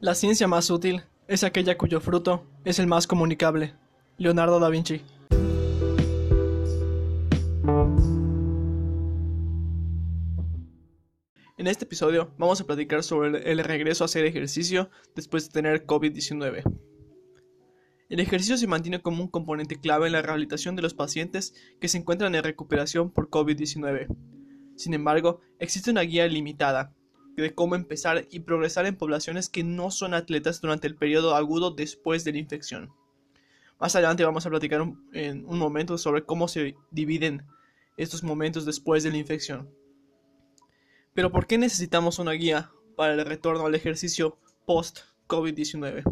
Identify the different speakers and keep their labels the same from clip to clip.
Speaker 1: La ciencia más útil es aquella cuyo fruto es el más comunicable. Leonardo da Vinci. En este episodio vamos a platicar sobre el regreso a hacer ejercicio después de tener COVID-19. El ejercicio se mantiene como un componente clave en la rehabilitación de los pacientes que se encuentran en recuperación por COVID-19. Sin embargo, existe una guía limitada de cómo empezar y progresar en poblaciones que no son atletas durante el periodo agudo después de la infección. Más adelante vamos a platicar en un momento sobre cómo se dividen estos momentos después de la infección. Pero ¿por qué necesitamos una guía para el retorno al ejercicio post-COVID-19?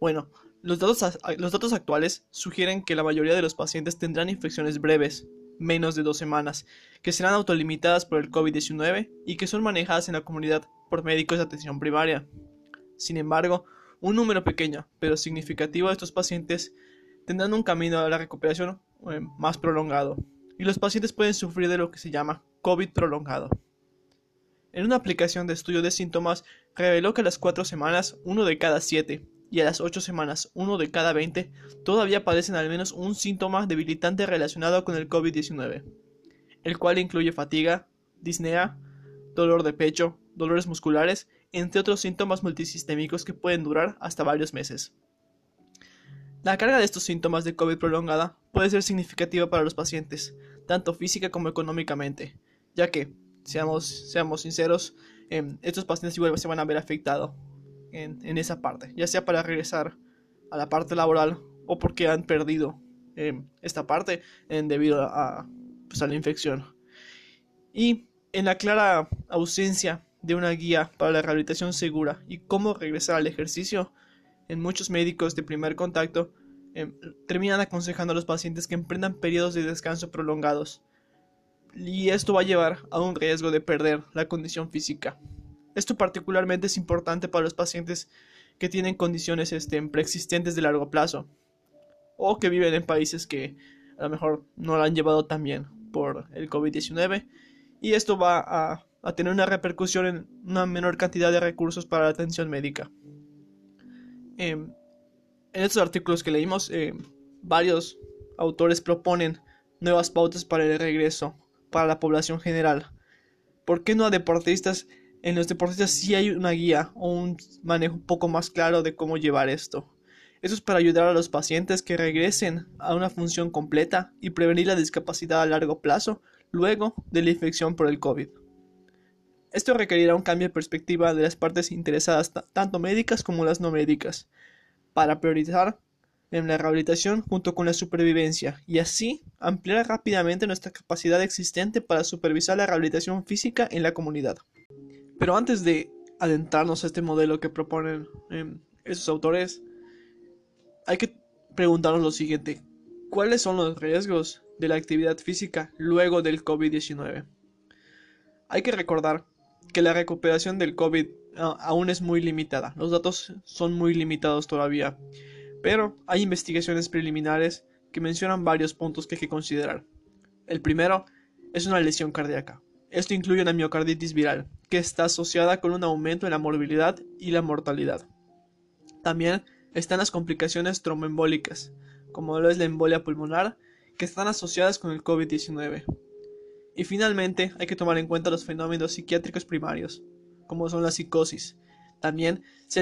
Speaker 1: Bueno, los datos, los datos actuales sugieren que la mayoría de los pacientes tendrán infecciones breves, menos de dos semanas, que serán autolimitadas por el COVID-19 y que son manejadas en la comunidad por médicos de atención primaria. Sin embargo, un número pequeño pero significativo de estos pacientes tendrán un camino a la recuperación eh, más prolongado, y los pacientes pueden sufrir de lo que se llama COVID prolongado. En una aplicación de estudio de síntomas reveló que a las 4 semanas uno de cada 7 y a las 8 semanas uno de cada 20 todavía padecen al menos un síntoma debilitante relacionado con el COVID-19, el cual incluye fatiga, disnea, dolor de pecho, dolores musculares, entre otros síntomas multisistémicos que pueden durar hasta varios meses. La carga de estos síntomas de COVID prolongada puede ser significativa para los pacientes, tanto física como económicamente, ya que, seamos, seamos sinceros, em, estos pacientes igual se van a ver afectados en, esa parte, ya sea para regresar a la parte laboral o porque han perdido em, esta parte debido a, pues, a la infección. Y en la clara ausencia de una guía para la rehabilitación segura y cómo regresar al ejercicio, en muchos médicos de primer contacto em, terminan aconsejando a los pacientes que emprendan periodos de descanso prolongados. Y esto va a llevar a un riesgo de perder la condición física. Esto particularmente es importante para los pacientes que tienen condiciones este, preexistentes de largo plazo o que viven en países que a lo mejor no lo han llevado tan bien por el COVID-19 y esto va a, tener una repercusión en una menor cantidad de recursos para la atención médica. Em, en estos artículos que leímos, em, varios autores proponen nuevas pautas para el regreso para la población general. ¿Por qué no a deportistas en los deportistas sí hay una guía o un manejo un poco más claro de cómo llevar esto. Eso es para ayudar a los pacientes que regresen a una función completa y prevenir la discapacidad a largo plazo luego de la infección por el COVID. Esto requerirá un cambio de perspectiva de las partes interesadas, tanto médicas como las no médicas, para priorizar en la rehabilitación junto con la supervivencia y así ampliar rápidamente nuestra capacidad existente para supervisar la rehabilitación física en la comunidad. Pero antes de adentrarnos a este modelo que proponen em, esos autores, hay que preguntarnos lo siguiente. ¿Cuáles son los riesgos de la actividad física luego del COVID-19? Hay que recordar que la recuperación del COVID ah, aún es muy limitada. Los datos son muy limitados todavía. Pero hay investigaciones preliminares que mencionan varios puntos que hay que considerar. El primero es una lesión cardíaca. Esto incluye una miocarditis viral, que está asociada con un aumento en la morbilidad y la mortalidad. También están las complicaciones tromboembólicas, como lo es la embolia pulmonar, que están asociadas con el COVID-19. Y finalmente hay que tomar en cuenta los fenómenos psiquiátricos primarios, como son la psicosis. También se,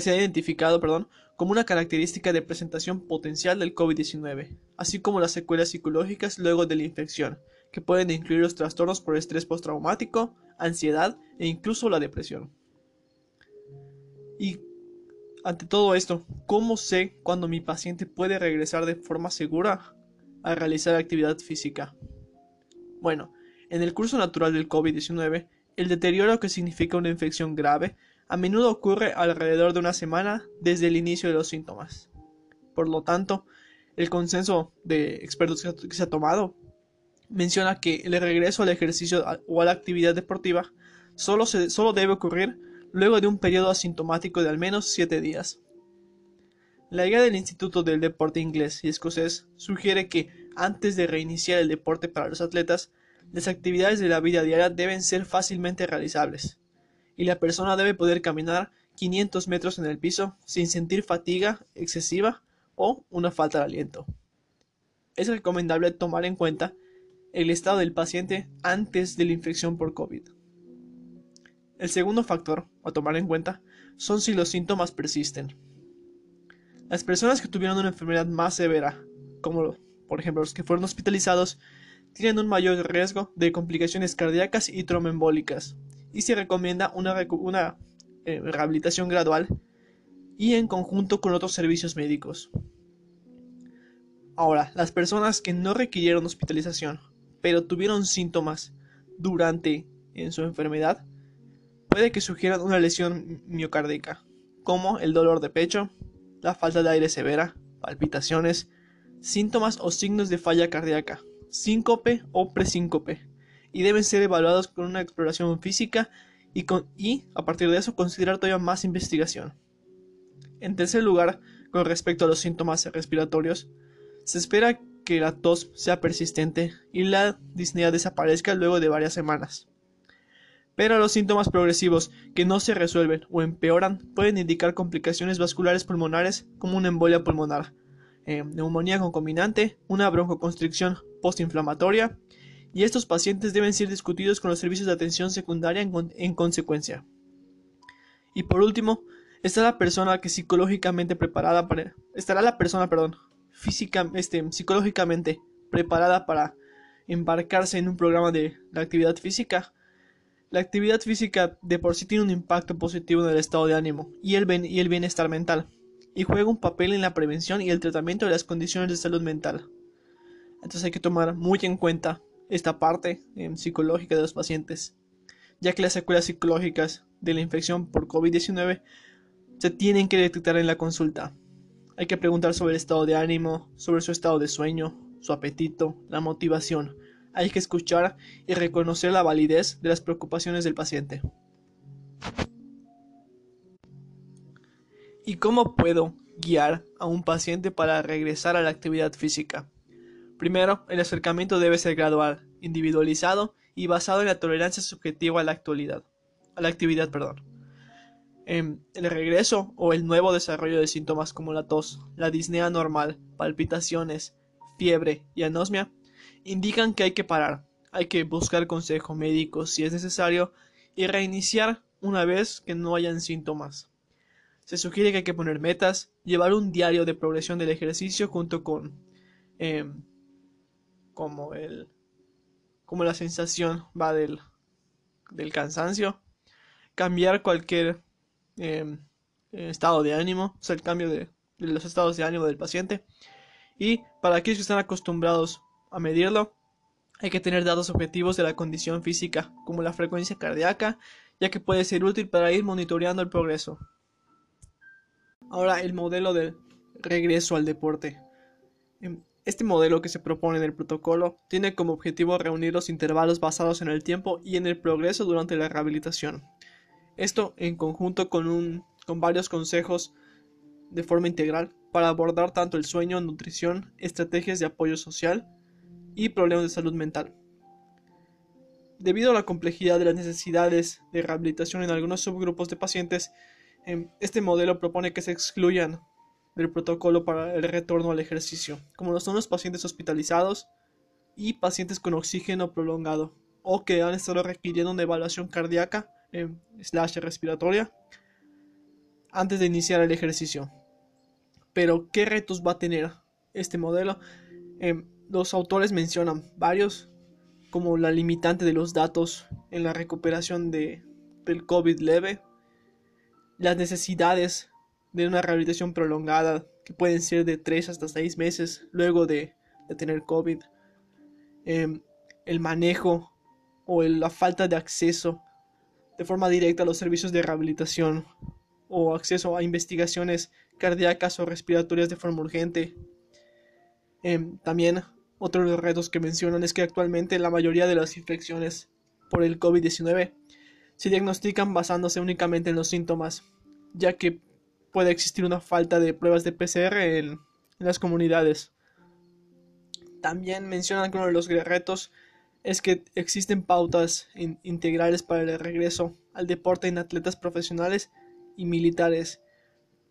Speaker 1: se ha identificado perdón, como una característica de presentación potencial del COVID-19, así como las secuelas psicológicas luego de la infección, que pueden incluir los trastornos por estrés postraumático, ansiedad e incluso la depresión. Y ante todo esto, ¿cómo sé cuando mi paciente puede regresar de forma segura a realizar actividad física? Bueno, en el curso natural del COVID-19, el deterioro que significa una infección grave a menudo ocurre alrededor de una semana desde el inicio de los síntomas. Por lo tanto, el consenso de expertos que se ha tomado menciona que el regreso al ejercicio o a la actividad deportiva solo, solo debe ocurrir luego de un periodo asintomático de al menos 7 días. La guía del Instituto del Deporte Inglés y Escocés sugiere que antes de reiniciar el deporte para los atletas, las actividades de la vida diaria deben ser fácilmente realizables, y la persona debe poder caminar 500 metros en el piso sin sentir fatiga excesiva o una falta de aliento. Es recomendable tomar en cuenta el estado del paciente antes de la infección por COVID. El segundo factor a tomar en cuenta son si los síntomas persisten. Las personas que tuvieron una enfermedad más severa, como por ejemplo los que fueron hospitalizados, tienen un mayor riesgo de complicaciones cardíacas y tromboembólicas, y se recomienda una, eh, rehabilitación gradual y en conjunto con otros servicios médicos. Ahora, las personas que no requirieron hospitalización, pero tuvieron síntomas durante en su enfermedad, puede que sugieran una lesión miocárdica, como el dolor de pecho, la falta de aire severa, palpitaciones, síntomas o signos de falla cardíaca, síncope o presíncope, y deben ser evaluados con una exploración física y, y a partir de eso considerar todavía más investigación. En tercer lugar, con respecto a los síntomas respiratorios, se espera que la tos sea persistente y la disnea desaparezca luego de varias semanas. Pero los síntomas progresivos que no se resuelven o empeoran pueden indicar complicaciones vasculares pulmonares como una embolia pulmonar, eh, neumonía concominante, una broncoconstricción postinflamatoria, y estos pacientes deben ser discutidos con los servicios de atención secundaria en, consecuencia. Y por último, está la persona que psicológicamente preparada para estará la persona, perdón, física, este, psicológicamente preparada para embarcarse en un programa de la actividad física la actividad física de por sí tiene un impacto positivo en el estado de ánimo y el, y el bienestar mental, y juega un papel en la prevención y el tratamiento de las condiciones de salud mental. Entonces hay que tomar muy en cuenta esta parte em, psicológica de los pacientes, ya que las secuelas psicológicas de la infección por COVID-19 se tienen que detectar en la consulta. Hay que preguntar sobre el estado de ánimo, sobre su estado de sueño, su apetito, la motivación, hay que escuchar y reconocer la validez de las preocupaciones del paciente. ¿Y cómo puedo guiar a un paciente para regresar a la actividad física? Primero, el acercamiento debe ser gradual, individualizado y basado en la tolerancia subjetiva a la actualidad, a la actividad, perdón. El regreso o el nuevo desarrollo de síntomas como la tos, la disnea normal, palpitaciones, fiebre y anosmia indican que hay que parar, hay que buscar consejo médico si es necesario y reiniciar una vez que no hayan síntomas. Se sugiere que hay que poner metas, llevar un diario de progresión del ejercicio junto con em, como el como la sensación va del, del cansancio, cambiar cualquier em, estado de ánimo, o sea, el cambio de, de los estados de ánimo del paciente. Y para aquellos que están acostumbrados a medirlo, hay que tener datos objetivos de la condición física, como la frecuencia cardíaca, ya que puede ser útil para ir monitoreando el progreso. Ahora el modelo del regreso al deporte. Em, este modelo que se propone en el protocolo tiene como objetivo reunir los intervalos basados en el tiempo y en el progreso durante la rehabilitación. Esto en conjunto con, un, con varios consejos de forma integral para abordar tanto el sueño, nutrición, estrategias de apoyo social, y problemas de salud mental. Debido a la complejidad de las necesidades de rehabilitación en algunos subgrupos de pacientes, em, este modelo propone que se excluyan del protocolo para el retorno al ejercicio, como lo son los pacientes hospitalizados y pacientes con oxígeno prolongado, o que han estado requiriendo una evaluación cardíaca eh, slash respiratoria antes de iniciar el ejercicio. Pero, ¿qué retos va a tener este modelo? Em, los autores mencionan varios, como la limitante de los datos en la recuperación de, del COVID leve, las necesidades de una rehabilitación prolongada, que pueden ser de 3 hasta 6 meses luego de, tener COVID, em, el manejo o la falta de acceso de forma directa a los servicios de rehabilitación o acceso a investigaciones cardíacas o respiratorias de forma urgente. Em, también otro de los retos que mencionan es que actualmente la mayoría de las infecciones por el COVID-19 se diagnostican basándose únicamente en los síntomas, ya que puede existir una falta de pruebas de PCR en, las comunidades. También mencionan que uno de los retos es que existen pautas integrales para el regreso al deporte en atletas profesionales y militares,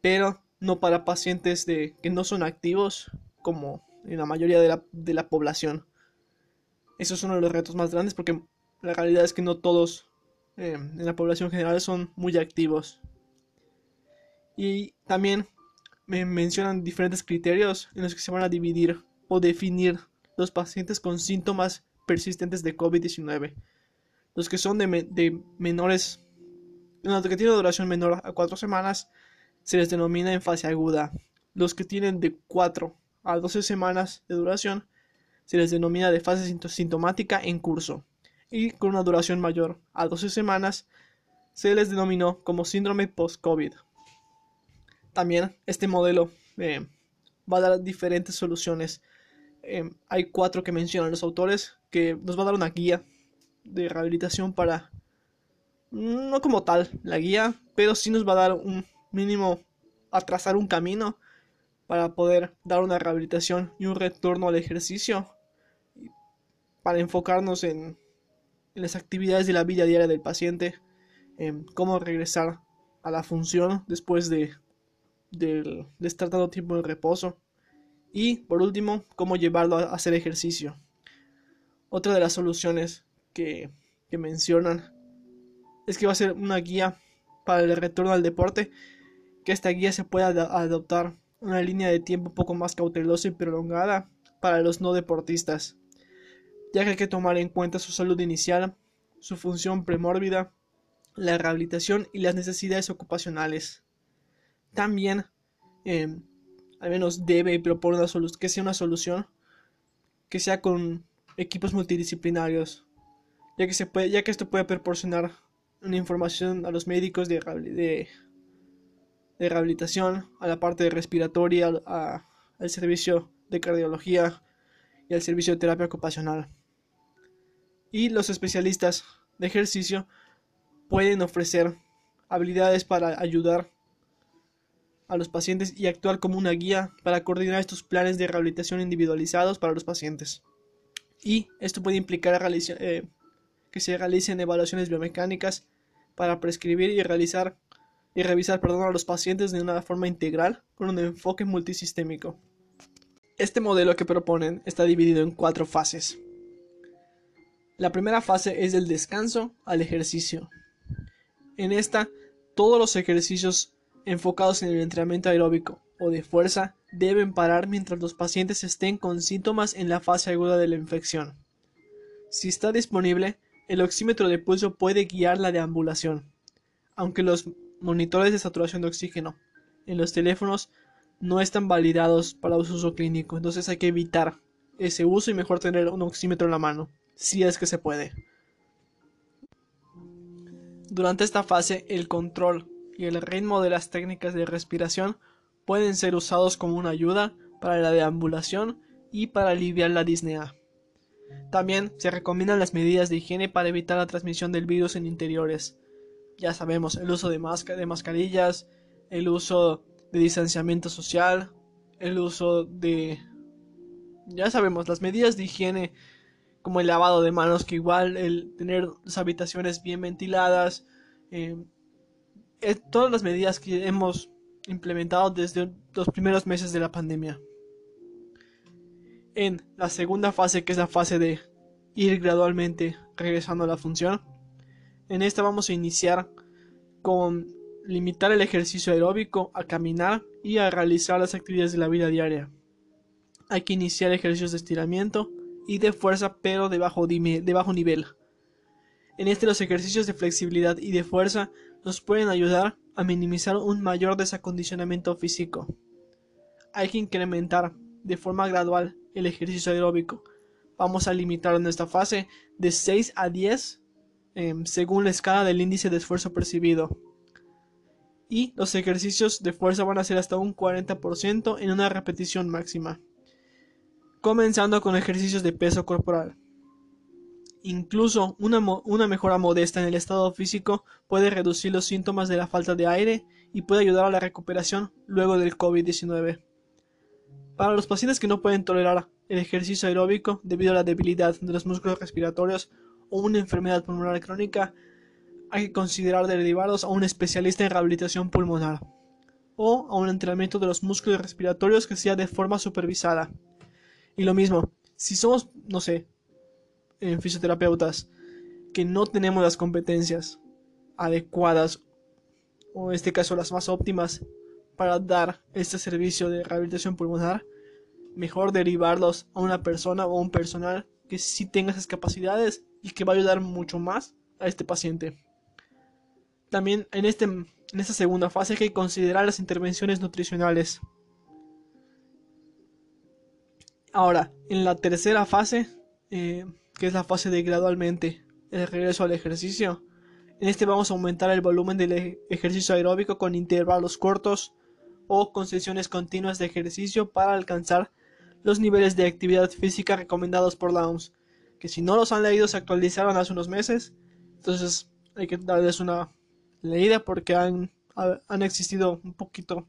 Speaker 1: pero no para pacientes de, que no son activos, como en la mayoría de la, de la población. Eso es uno de los retos más grandes porque la realidad es que no todos eh, en la población general son muy activos. Y también me mencionan diferentes criterios en los que se van a dividir o definir los pacientes con síntomas persistentes de COVID-19. Los que son de, menores, los que tienen duración menor a 4 semanas, se les denomina en fase aguda. Los que tienen de 4 a 12 semanas de duración, se les denomina de fase sintomática en curso. Y con una duración mayor a 12 semanas, se les denominó como síndrome post-COVID. También este modelo eh, va a dar diferentes soluciones. Eh, hay cuatro que mencionan los autores que nos va a dar una guía de rehabilitación para, no como tal la guía, pero sí nos va a dar un mínimo a trazar un camino para poder dar una rehabilitación y un retorno al ejercicio para enfocarnos en, las actividades de la vida diaria del paciente, en cómo regresar a la función después de de, estar dando tiempo de reposo. Y por último, cómo llevarlo a hacer ejercicio. Otra de las soluciones que, que mencionan es que va a ser una guía para el retorno al deporte, que esta guía se pueda adoptar una línea de tiempo un poco más cautelosa y prolongada para los no deportistas, ya que hay que tomar en cuenta su salud inicial, su función premórbida, la rehabilitación y las necesidades ocupacionales. También eh, al menos debe proponer una solución que sea una solución que sea con equipos multidisciplinarios ya que esto puede proporcionar una información a los médicos de rehabilitación a la parte de respiratoria al servicio de cardiología y al servicio de terapia ocupacional y los especialistas de ejercicio pueden ofrecer habilidades para ayudar a los pacientes y actuar como una guía para coordinar estos planes de rehabilitación individualizados para los pacientes. Y esto puede implicar eh, que se realicen evaluaciones biomecánicas para prescribir y realizar y revisar perdón, a los pacientes de una forma integral con un enfoque multisistémico. Este modelo que proponen está dividido en cuatro fases. La primera fase es del descanso al ejercicio. En esta, todos los ejercicios enfocados en el entrenamiento aeróbico o de fuerza deben parar mientras los pacientes estén con síntomas en la fase aguda de la infección. Si está disponible, el oxímetro de pulso puede guiar la deambulación, aunque los monitores de saturación de oxígeno en los teléfonos no están validados para uso clínico, entonces hay que evitar ese uso y mejor tener un oxímetro en la mano, si es que se puede. Durante esta fase, el control y el ritmo de las técnicas de respiración pueden ser usados como una ayuda para la deambulación y para aliviar la disnea. También se recomiendan las medidas de higiene para evitar la transmisión del virus en interiores. Ya sabemos, el uso de, de mascarillas, el uso de distanciamiento social, el uso de... Ya sabemos, las medidas de higiene como el lavado de manos, que igual el tener las habitaciones bien ventiladas, eh, eh, todas las medidas que hemos implementado desde los primeros meses de la pandemia. En la segunda fase, que es la fase de ir gradualmente regresando a la función, en esta vamos a iniciar con limitar el ejercicio aeróbico a caminar y a realizar las actividades de la vida diaria. Hay que iniciar ejercicios de estiramiento y de fuerza pero de bajo, de bajo nivel. En este los ejercicios de flexibilidad y de fuerza nos pueden ayudar a minimizar un mayor desacondicionamiento físico. Hay que incrementar de forma gradual el ejercicio aeróbico. Vamos a limitar en esta fase de 6 a 10 em, según la escala del índice de esfuerzo percibido. Y los ejercicios de fuerza van a ser hasta un 40% en una repetición máxima. Comenzando con ejercicios de peso corporal. Incluso una, una, mejora modesta en el estado físico puede reducir los síntomas de la falta de aire y puede ayudar a la recuperación luego del COVID-19. Para los pacientes que no pueden tolerar el ejercicio aeróbico debido a la debilidad de los músculos respiratorios o una enfermedad pulmonar crónica, hay que considerar derivarlos a un especialista en rehabilitación pulmonar o a un entrenamiento de los músculos respiratorios que sea de forma supervisada. Y lo mismo, si somos, no sé, en fisioterapeutas que no tenemos las competencias adecuadas o en este caso las más óptimas para dar este servicio de rehabilitación pulmonar, mejor derivarlos a una persona o un personal que sí tenga esas capacidades y que va a ayudar mucho más a este paciente. También en, este, en esta segunda fase hay que considerar las intervenciones nutricionales. Ahora, en la tercera fase, eh, que es la fase de gradualmente el regreso al ejercicio, en este vamos a aumentar el volumen del e-, ejercicio aeróbico con intervalos cortos o con sesiones continuas de ejercicio para alcanzar los niveles de actividad física recomendados por la OMS, que si no los han leído se actualizaron hace unos meses, entonces hay que darles una leída porque han, han existido un poquito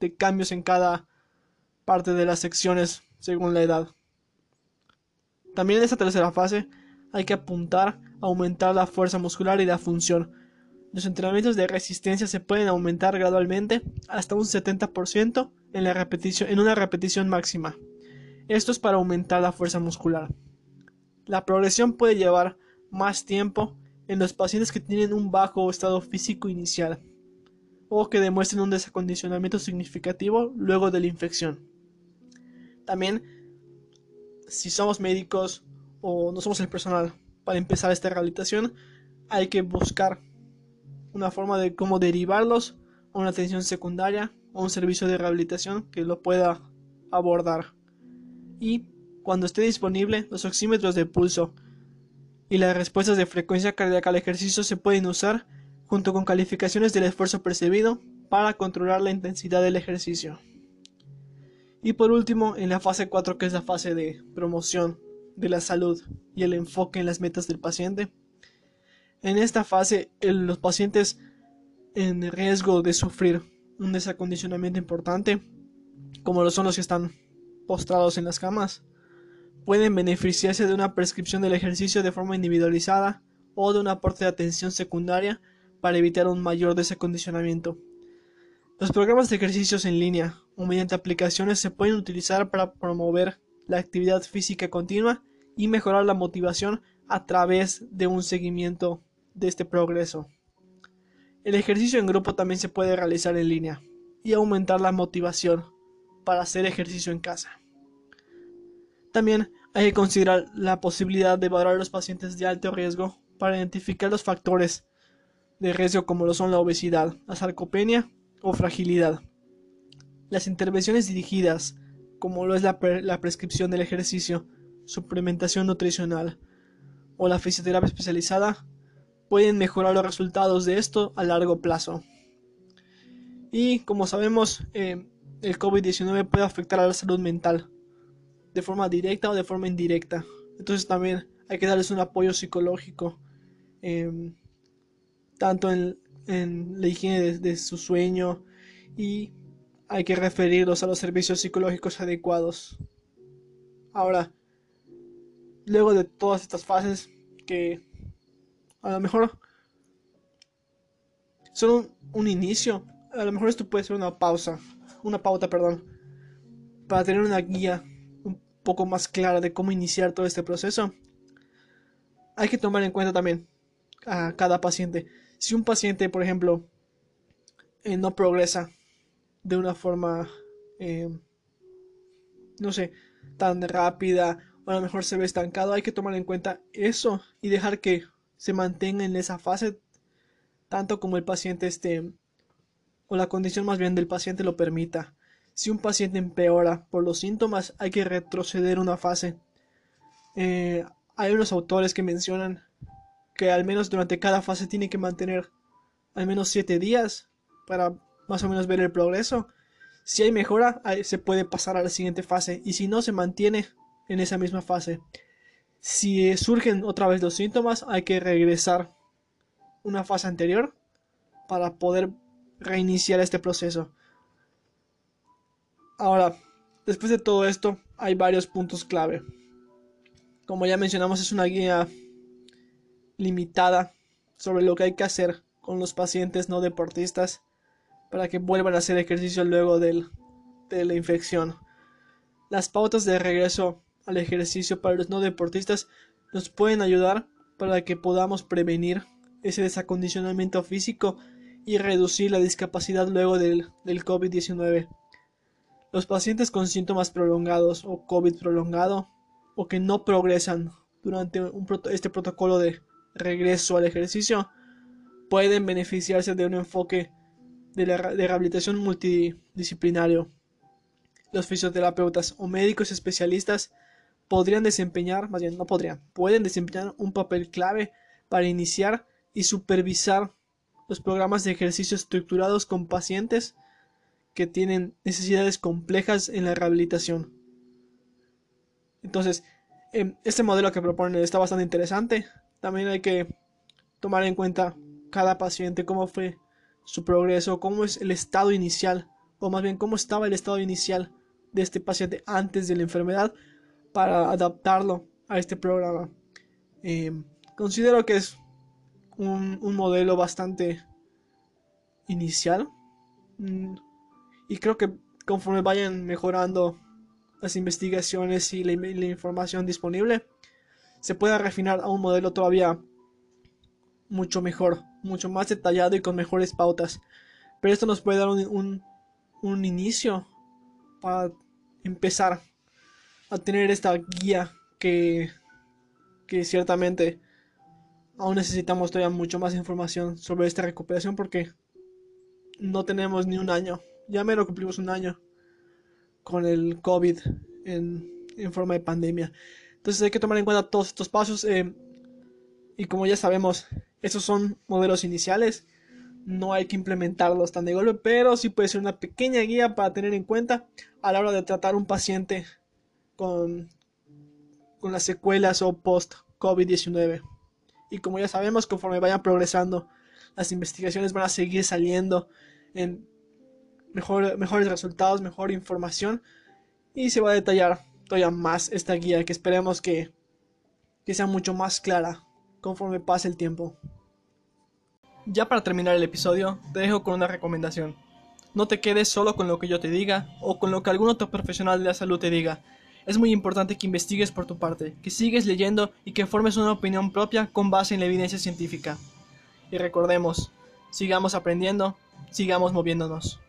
Speaker 1: de cambios en cada parte de las secciones según la edad. También en esta tercera fase hay que apuntar a aumentar la fuerza muscular y la función. Los entrenamientos de resistencia se pueden aumentar gradualmente hasta un 70% en, una repetición máxima. Esto es para aumentar la fuerza muscular. La progresión puede llevar más tiempo en los pacientes que tienen un bajo estado físico inicial o que demuestren un desacondicionamiento significativo luego de la infección. También, si somos médicos o no somos el personal para empezar esta rehabilitación, hay que buscar una forma de cómo derivarlos a una atención secundaria o un servicio de rehabilitación que lo pueda abordar y, cuando esté disponible, los oxímetros de pulso y las respuestas de frecuencia cardíaca al ejercicio se pueden usar junto con calificaciones del esfuerzo percibido para controlar la intensidad del ejercicio. Y por último, en la fase 4 que es la fase de promoción de la salud y el enfoque en las metas del paciente. En esta fase, los pacientes en riesgo de sufrir un desacondicionamiento importante, como lo son los que están postrados en las camas, pueden beneficiarse de una prescripción del ejercicio de forma individualizada o de un aporte de atención secundaria para evitar un mayor desacondicionamiento. Los programas de ejercicios en línea mediante aplicaciones se pueden utilizar para promover la actividad física continua y mejorar la motivación a través de un seguimiento de este progreso. El ejercicio en grupo también se puede realizar en línea y aumentar la motivación para hacer ejercicio en casa. También hay que considerar la posibilidad de evaluar a los pacientes de alto riesgo para identificar los factores de riesgo como lo son la obesidad, la sarcopenia o fragilidad. Las intervenciones dirigidas, como lo es la, la prescripción del ejercicio, suplementación nutricional o la fisioterapia especializada, pueden mejorar los resultados de esto a largo plazo. Y como sabemos, eh, el COVID-19 puede afectar a la salud mental de forma directa o de forma indirecta. Entonces también hay que darles un apoyo psicológico, em, tanto en, la higiene de, su sueño y hay que referirlos a los servicios psicológicos adecuados. Ahora, luego de todas estas fases que a lo mejor son un inicio, a lo mejor esto puede ser una pausa una pauta, perdón, para tener una guía un poco más clara de cómo iniciar todo este proceso, hay que tomar en cuenta también a cada paciente. Si un paciente, por ejemplo, eh, no progresa de una forma, eh, no sé, tan rápida, o a lo mejor se ve estancado, hay que tomar en cuenta eso y dejar que se mantenga en esa fase tanto como el paciente esté o la condición más bien del paciente lo permita. Si un paciente empeora por los síntomas, hay que retroceder una fase. Eh, hay unos autores que mencionan que al menos durante cada fase tiene que mantener al menos 7 días para más o menos ver el progreso. Si hay mejora, se puede pasar a la siguiente fase y si no, se mantiene en esa misma fase. Si surgen otra vez los síntomas, hay que regresar una fase anterior para poder reiniciar este proceso. Ahora, después de todo esto, hay varios puntos clave. Como ya mencionamos, es una guía limitada sobre lo que hay que hacer con los pacientes no deportistas para que vuelvan a hacer ejercicio luego de la infección. Las pautas de regreso al ejercicio para los no deportistas nos pueden ayudar para que podamos prevenir ese desacondicionamiento físico y reducir la discapacidad luego del, del COVID-19. Los pacientes con síntomas prolongados o COVID prolongado o que no progresan durante este protocolo de regreso al ejercicio pueden beneficiarse de un enfoque de, la, rehabilitación multidisciplinario. Los fisioterapeutas o médicos especialistas podrían desempeñar, más bien no podrían, pueden desempeñar un papel clave para iniciar y supervisar los programas de ejercicio estructurados con pacientes que tienen necesidades complejas en la rehabilitación. Entonces, em, este modelo que proponen está bastante interesante. También hay que tomar en cuenta cada paciente, cómo fue su progreso, cómo es el estado inicial, o más bien cómo estaba el estado inicial de este paciente antes de la enfermedad para adaptarlo a este programa. Em, considero que es un, modelo bastante inicial. Mm, y creo que conforme vayan mejorando las investigaciones y la, información disponible, se pueda refinar a un modelo todavía mucho mejor, mucho más detallado y con mejores pautas. Pero esto nos puede dar un, un inicio para empezar a tener esta guía que, que ciertamente aún necesitamos todavía mucho más información sobre esta recuperación porque no tenemos ni un año. Ya menos cumplimos un año con el COVID en, forma de pandemia. Entonces hay que tomar en cuenta todos estos pasos. Eh, y como ya sabemos, esos son modelos iniciales. No hay que implementarlos tan de golpe, pero sí puede ser una pequeña guía para tener en cuenta a la hora de tratar un paciente con, con las secuelas o post-COVID-19. Y como ya sabemos, conforme vayan progresando, las investigaciones van a seguir saliendo en mejor, mejores resultados, mejor información. Y se va a detallar todavía más esta guía que esperemos que, que sea mucho más clara conforme pase el tiempo. Ya para terminar el episodio, te dejo con una recomendación. No te quedes solo con lo que yo te diga o con lo que algún otro profesional de la salud te diga es muy importante que investigues por tu parte, que sigues leyendo y que formes una opinión propia con base en la evidencia científica. Y recordemos, sigamos aprendiendo, sigamos moviéndonos.